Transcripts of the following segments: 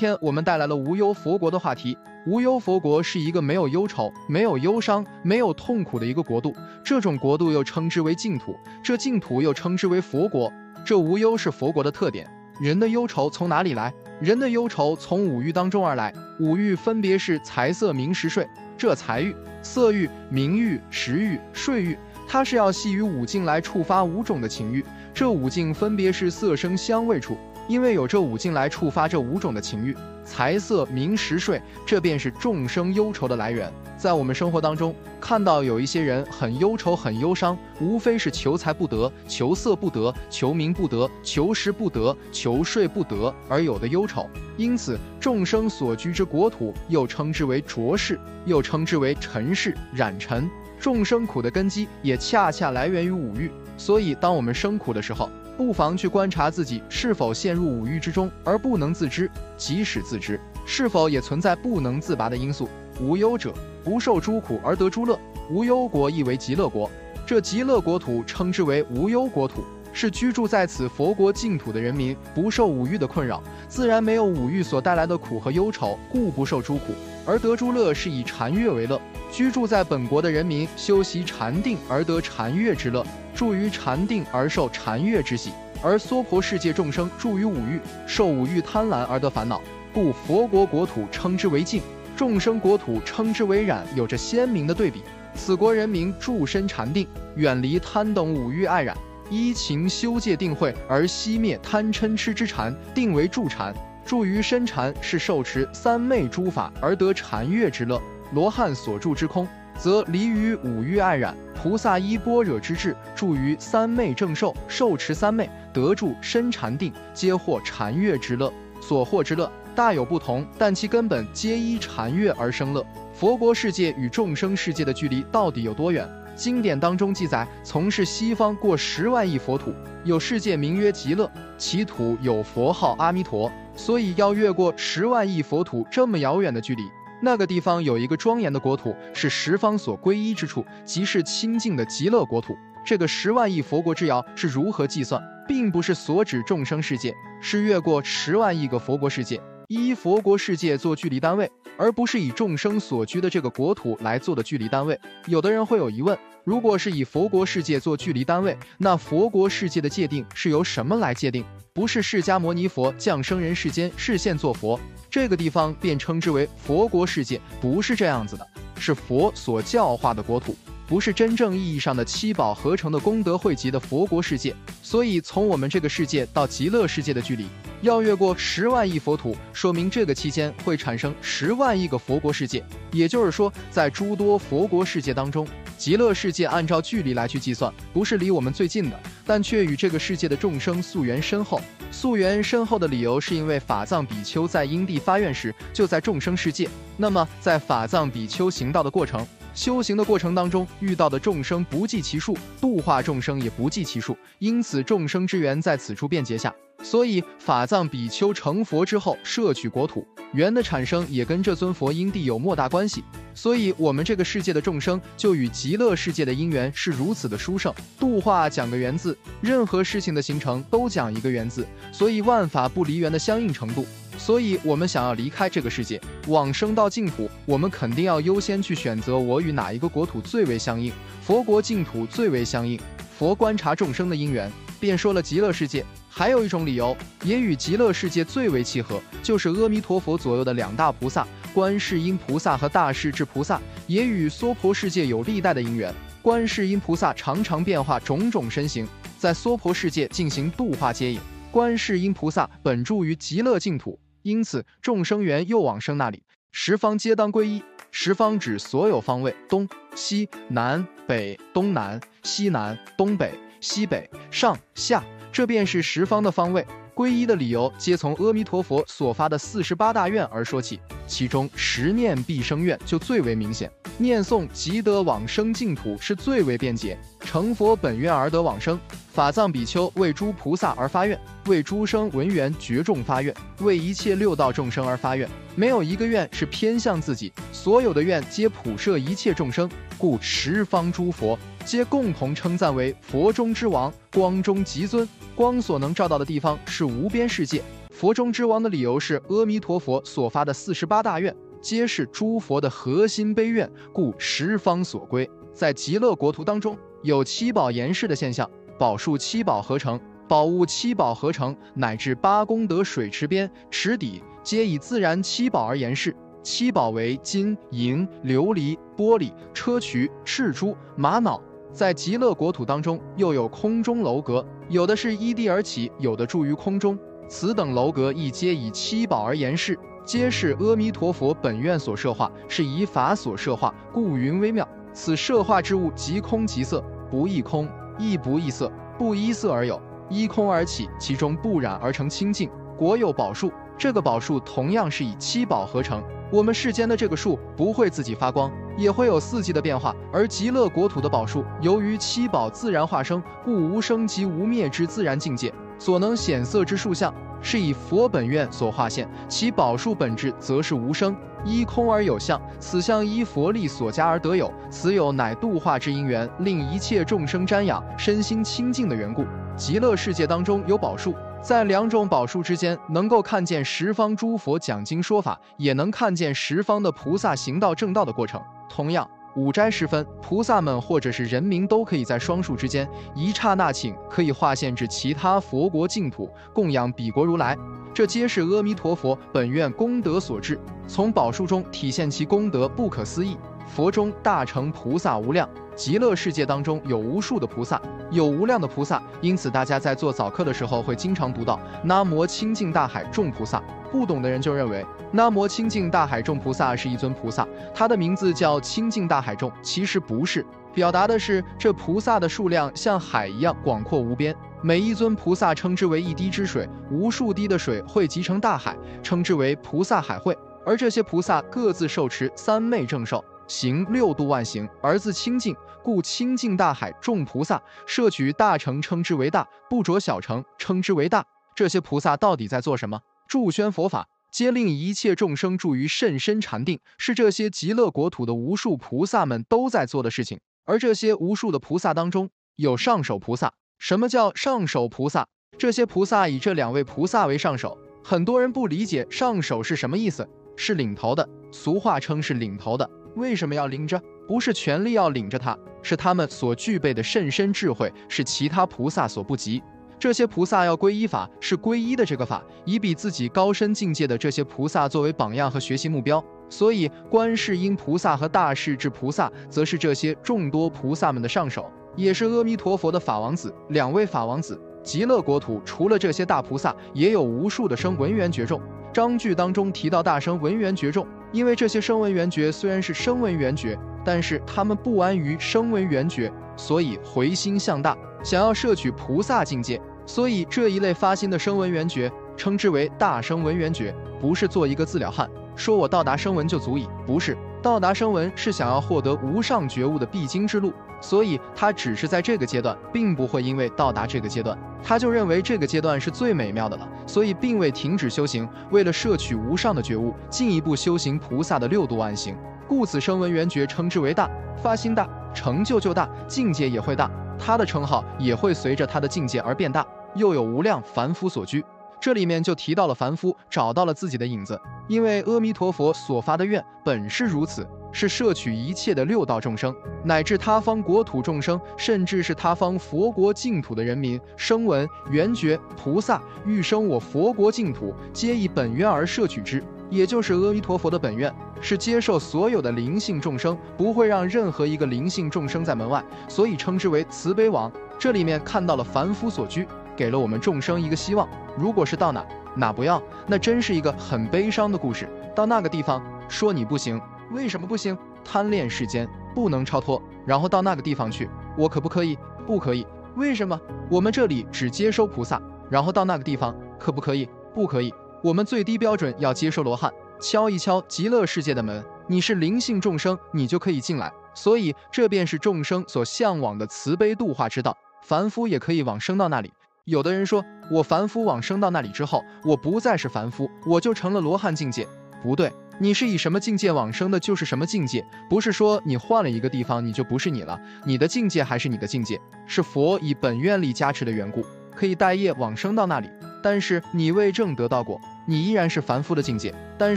天我们带来了无忧佛国的话题。无忧佛国是一个没有忧愁、没有忧伤、没有痛苦的一个国度，这种国度又称之为净土，这净土又称之为佛国。这无忧是佛国的特点。人的忧愁从哪里来？人的忧愁从五欲当中而来。五欲分别是财色名食睡。这财欲、色欲、名欲、食欲、睡欲，它是要系于五境来触发五种的情欲。这五境分别是色声香味触。因为有这五境来触发这五种的情欲，财色名食睡，这便是众生忧愁的来源。在我们生活当中，看到有一些人很忧愁、很忧伤，无非是求财不得、求色不得、求名不得、求食不得、求睡不得而有的忧愁。因此，众生所居之国土，又称之为浊世，又称之为尘世、染尘。众生苦的根基，也恰恰来源于五欲。所以，当我们生苦的时候，不妨去观察自己是否陷入五欲之中而不能自知，即使自知，是否也存在不能自拔的因素。无忧者不受诸苦而得诸乐，无忧国亦为极乐国。这极乐国土称之为无忧国土，是居住在此佛国净土的人民不受五欲的困扰，自然没有五欲所带来的苦和忧愁，故不受诸苦而得诸乐，是以禅悦为乐。居住在本国的人民修习禅定而得禅悦之乐。住于禅定而受禅悦之喜，而娑婆世界众生住于五欲，受五欲贪婪而得烦恼，故佛国国土称之为净，众生国土称之为染，有着鲜明的对比。此国人民住身禅定，远离贪等五欲爱染，依勤修戒定慧而熄灭贪嗔痴之禅，定为住禅。住于身禅是受持三昧诸法而得禅悦之乐。罗汉所住之空。则离于五欲爱染，菩萨依般若之智，住于三昧正受，受持三昧，得住深禅定，皆获禅悦之乐。所获之乐大有不同，但其根本皆依禅悦而生乐。佛国世界与众生世界的距离到底有多远？经典当中记载，从事西方过十万亿佛土，有世界名曰极乐，其土有佛号阿弥陀，所以要越过十万亿佛土这么遥远的距离。那个地方有一个庄严的国土，是十方所归依之处，即是清净的极乐国土。这个十万亿佛国之遥是如何计算，并不是所指众生世界，是越过十万亿个佛国世界，依佛国世界做距离单位，而不是以众生所居的这个国土来做的距离单位。有的人会有疑问：如果是以佛国世界做距离单位，那佛国世界的界定是由什么来界定？不是释迦牟尼佛降生人世间，视线做佛。这个地方便称之为佛国世界，不是这样子的，是佛所教化的国土，不是真正意义上的七宝合成的功德汇集的佛国世界。所以，从我们这个世界到极乐世界的距离，要越过十万亿佛土，说明这个期间会产生十万亿个佛国世界。也就是说，在诸多佛国世界当中，极乐世界按照距离来去计算，不是离我们最近的，但却与这个世界的众生溯源深厚。溯源深厚的理由，是因为法藏比丘在因地发愿时就在众生世界。那么，在法藏比丘行道的过程、修行的过程当中，遇到的众生不计其数，度化众生也不计其数，因此众生之缘在此处便结下。所以，法藏比丘成佛之后摄取国土缘的产生，也跟这尊佛因地有莫大关系。所以，我们这个世界的众生就与极乐世界的因缘是如此的殊胜。度化讲个缘字，任何事情的形成都讲一个缘字，所以万法不离缘的相应程度。所以，我们想要离开这个世界，往生到净土，我们肯定要优先去选择我与哪一个国土最为相应，佛国净土最为相应。佛观察众生的因缘，便说了极乐世界。还有一种理由，也与极乐世界最为契合，就是阿弥陀佛左右的两大菩萨，观世音菩萨和大势至菩萨，也与娑婆世界有历代的因缘。观世音菩萨常常变化种种身形，在娑婆世界进行度化接引。观世音菩萨本住于极乐净土，因此众生缘又往生那里。十方皆当归依，十方指所有方位，东西南北，东南西南，东北西北，上下。这便是十方的方位，皈依的理由皆从阿弥陀佛所发的四十八大愿而说起，其中十念必生愿就最为明显，念诵即得往生净土是最为便捷，成佛本愿而得往生。法藏比丘为诸菩萨而发愿，为诸生闻缘觉众发愿，为一切六道众生而发愿，没有一个愿是偏向自己，所有的愿皆普摄一切众生，故十方诸佛。皆共同称赞为佛中之王，光中极尊。光所能照到的地方是无边世界，佛中之王的理由是阿弥陀佛所发的四十八大愿，皆是诸佛的核心悲愿，故十方所归。在极乐国土当中，有七宝严饰的现象，宝树七宝合成，宝物七宝合成，乃至八功德水池边、池底，皆以自然七宝而严饰。七宝为金银琉璃玻璃砗磲赤珠玛瑙。在极乐国土当中，又有空中楼阁，有的是依地而起，有的住于空中。此等楼阁亦皆以七宝而严饰，皆是阿弥陀佛本愿所设化，是以法所设化，故云微妙。此设化之物，即空即色，不异空，亦不异色，不依色而有，依空而起，其中不染而成清净。国有宝树，这个宝树同样是以七宝合成。我们世间的这个树不会自己发光，也会有四季的变化。而极乐国土的宝树，由于七宝自然化生，故无生及无灭之自然境界，所能显色之树相，是以佛本愿所化现。其宝树本质则是无生，依空而有相，此相依佛力所加而得有。此有乃度化之因缘，令一切众生瞻仰，身心清净的缘故。极乐世界当中有宝树。在两种宝树之间，能够看见十方诸佛讲经说法，也能看见十方的菩萨行道正道的过程。同样，五斋时分，菩萨们或者是人民都可以在双树之间一刹那顷，可以化现至其他佛国净土，供养彼国如来。这皆是阿弥陀佛本愿功德所致，从宝树中体现其功德不可思议。佛中大乘菩萨无量。极乐世界当中有无数的菩萨，有无量的菩萨，因此大家在做早课的时候会经常读到“南无清净大海众菩萨”。不懂的人就认为“南无清净大海众菩萨”是一尊菩萨，他的名字叫清净大海众，其实不是，表达的是这菩萨的数量像海一样广阔无边。每一尊菩萨称之为一滴之水，无数滴的水汇集成大海，称之为菩萨海会。而这些菩萨各自受持三昧正受。行六度万行，而自清净，故清净大海众菩萨摄取大乘，称之为大；不着小乘，称之为大。这些菩萨到底在做什么？助宣佛法，皆令一切众生住于甚深禅定，是这些极乐国土的无数菩萨们都在做的事情。而这些无数的菩萨当中，有上首菩萨。什么叫上首菩萨？这些菩萨以这两位菩萨为上首。很多人不理解上首是什么意思，是领头的，俗话称是领头的。为什么要领着？不是权力要领着他，是他们所具备的甚深智慧，是其他菩萨所不及。这些菩萨要皈依法，是皈依的这个法，以比自己高深境界的这些菩萨作为榜样和学习目标。所以，观世音菩萨和大势至菩萨，则是这些众多菩萨们的上首，也是阿弥陀佛的法王子。两位法王子，极乐国土除了这些大菩萨，也有无数的声闻缘觉众。章句当中提到大声闻缘觉众。因为这些声闻缘觉虽然是声闻缘觉，但是他们不安于声闻缘觉，所以回心向大，想要摄取菩萨境界。所以这一类发心的声闻缘觉，称之为大声闻缘觉，不是做一个自了汉，说我到达声闻就足以，不是。到达声闻是想要获得无上觉悟的必经之路，所以他只是在这个阶段，并不会因为到达这个阶段，他就认为这个阶段是最美妙的了，所以并未停止修行，为了摄取无上的觉悟，进一步修行菩萨的六度万行。故此声闻缘觉称之为大，发心大，成就就大，境界也会大，他的称号也会随着他的境界而变大。又有无量凡夫所居。这里面就提到了凡夫找到了自己的影子，因为阿弥陀佛所发的愿本是如此，是摄取一切的六道众生，乃至他方国土众生，甚至是他方佛国净土的人民，声闻缘觉菩萨欲生我佛国净土，皆以本愿而摄取之，也就是阿弥陀佛的本愿是接受所有的灵性众生，不会让任何一个灵性众生在门外，所以称之为慈悲王。这里面看到了凡夫所居。给了我们众生一个希望。如果是到哪哪不要，那真是一个很悲伤的故事。到那个地方说你不行，为什么不行？贪恋世间，不能超脱。然后到那个地方去，我可不可以？不可以。为什么？我们这里只接收菩萨。然后到那个地方，可不可以？不可以。我们最低标准要接收罗汉。敲一敲极乐世界的门，你是灵性众生，你就可以进来。所以这便是众生所向往的慈悲度化之道。凡夫也可以往生到那里。有的人说，我凡夫往生到那里之后，我不再是凡夫，我就成了罗汉境界。不对，你是以什么境界往生的，就是什么境界。不是说你换了一个地方，你就不是你了。你的境界还是你的境界，是佛以本愿力加持的缘故，可以带业往生到那里。但是你未证得到过，你依然是凡夫的境界。但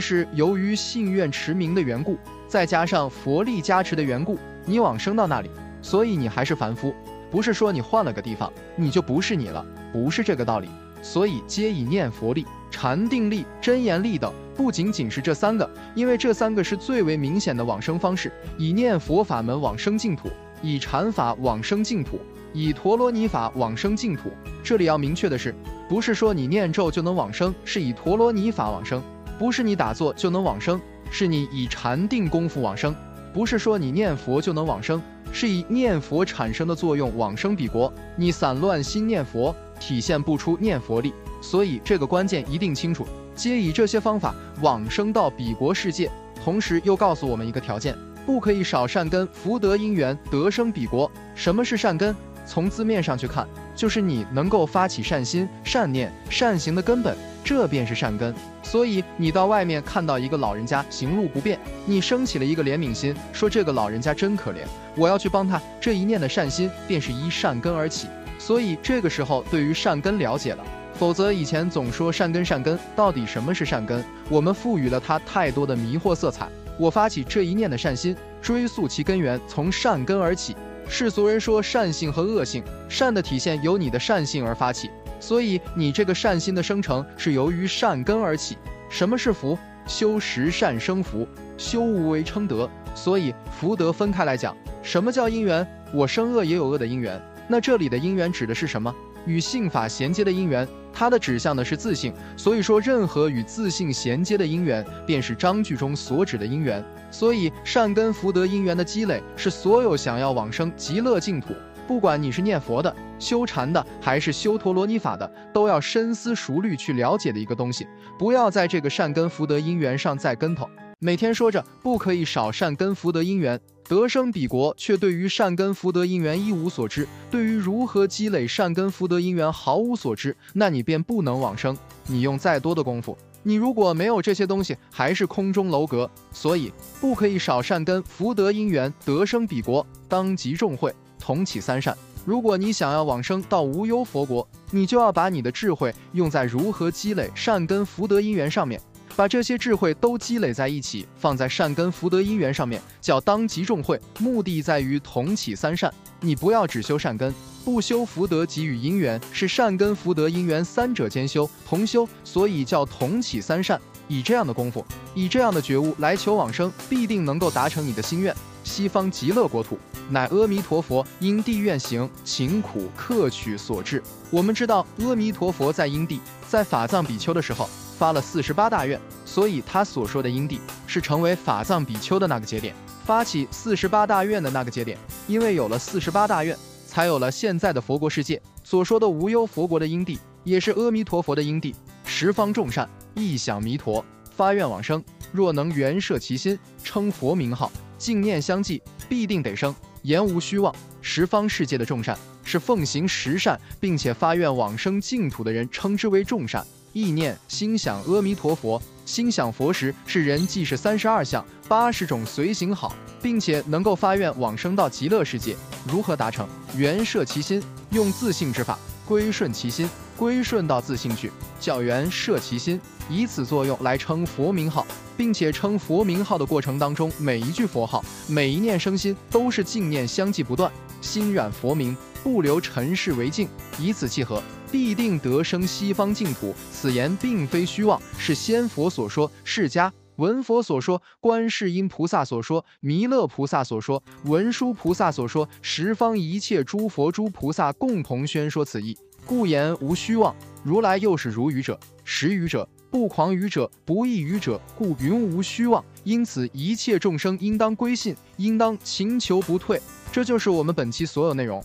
是由于信愿持名的缘故，再加上佛力加持的缘故，你往生到那里，所以你还是凡夫。不是说你换了个地方，你就不是你了，不是这个道理。所以皆以念佛力、禅定力、真言力等，不仅仅是这三个，因为这三个是最为明显的往生方式。以念佛法门往生净土，以禅法往生净土，以陀罗尼法往生净土。这里要明确的是，不是说你念咒就能往生，是以陀罗尼法往生；不是你打坐就能往生，是你以禅定功夫往生；不是说你念佛就能往生。是以念佛产生的作用往生彼国，你散乱心念佛，体现不出念佛力，所以这个关键一定清楚。皆以这些方法往生到彼国世界，同时又告诉我们一个条件：不可以少善根福德因缘得生彼国。什么是善根？从字面上去看，就是你能够发起善心、善念、善行的根本，这便是善根。所以你到外面看到一个老人家行路不便，你升起了一个怜悯心，说这个老人家真可怜。我要去帮他，这一念的善心便是依善根而起，所以这个时候对于善根了解了。否则以前总说善根善根，到底什么是善根？我们赋予了它太多的迷惑色彩。我发起这一念的善心，追溯其根源，从善根而起。世俗人说善性和恶性，善的体现由你的善性而发起，所以你这个善心的生成是由于善根而起。什么是福？修十善生福，修无为称德。所以福德分开来讲。什么叫因缘？我生恶也有恶的因缘。那这里的因缘指的是什么？与性法衔接的因缘，它的指向的是自性。所以说，任何与自性衔接的因缘，便是章句中所指的因缘。所以，善根福德因缘的积累，是所有想要往生极乐净土，不管你是念佛的、修禅的，还是修陀罗尼法的，都要深思熟虑去了解的一个东西。不要在这个善根福德因缘上栽跟头。每天说着不可以少善根福德因缘得生彼国，却对于善根福德因缘一无所知，对于如何积累善根福德因缘毫无所知，那你便不能往生。你用再多的功夫，你如果没有这些东西，还是空中楼阁。所以不可以少善根福德因缘得生彼国，当集众会，同起三善。如果你想要往生到无忧佛国，你就要把你的智慧用在如何积累善根福德因缘上面。把这些智慧都积累在一起，放在善根福德因缘上面，叫当集众会。目的在于同起三善。你不要只修善根，不修福德给予因缘，是善根福德因缘三者兼修，同修，所以叫同起三善。以这样的功夫，以这样的觉悟来求往生，必定能够达成你的心愿。西方极乐国土，乃阿弥陀佛因地愿行勤苦克取所致。我们知道，阿弥陀佛在因地，在法藏比丘的时候。发了四十八大愿，所以他所说的因地是成为法藏比丘的那个节点，发起四十八大愿的那个节点。因为有了四十八大愿，才有了现在的佛国世界。所说的无忧佛国的因地，也是阿弥陀佛的因地。十方众善意想弥陀，发愿往生，若能圆摄其心，称佛名号，净念相继，必定得生，言无虚妄。十方世界的众善是奉行十善，并且发愿往生净土的人，称之为众善。意念心想阿弥陀佛，心想佛时是人即是三十二相八十种随行好，并且能够发愿往生到极乐世界。如何达成？圆摄其心，用自性之法归顺其心，归顺到自性去，叫圆摄其心，以此作用来称佛名号，并且称佛名号的过程当中，每一句佛号，每一念生心都是净念相继不断，心染佛名，不留尘世为境，以此契合。必定得生西方净土。此言并非虚妄，是先佛所说，释迦文佛所说，观世音菩萨所说，弥勒菩萨所说，文殊菩萨所说，十方一切诸佛诸菩萨共同宣说此意，故言无虚妄。如来又是如语者，实语者，不狂语者，不异语者，故云无虚妄。因此一切众生应当归信，应当勤求不退。这就是我们本期所有内容。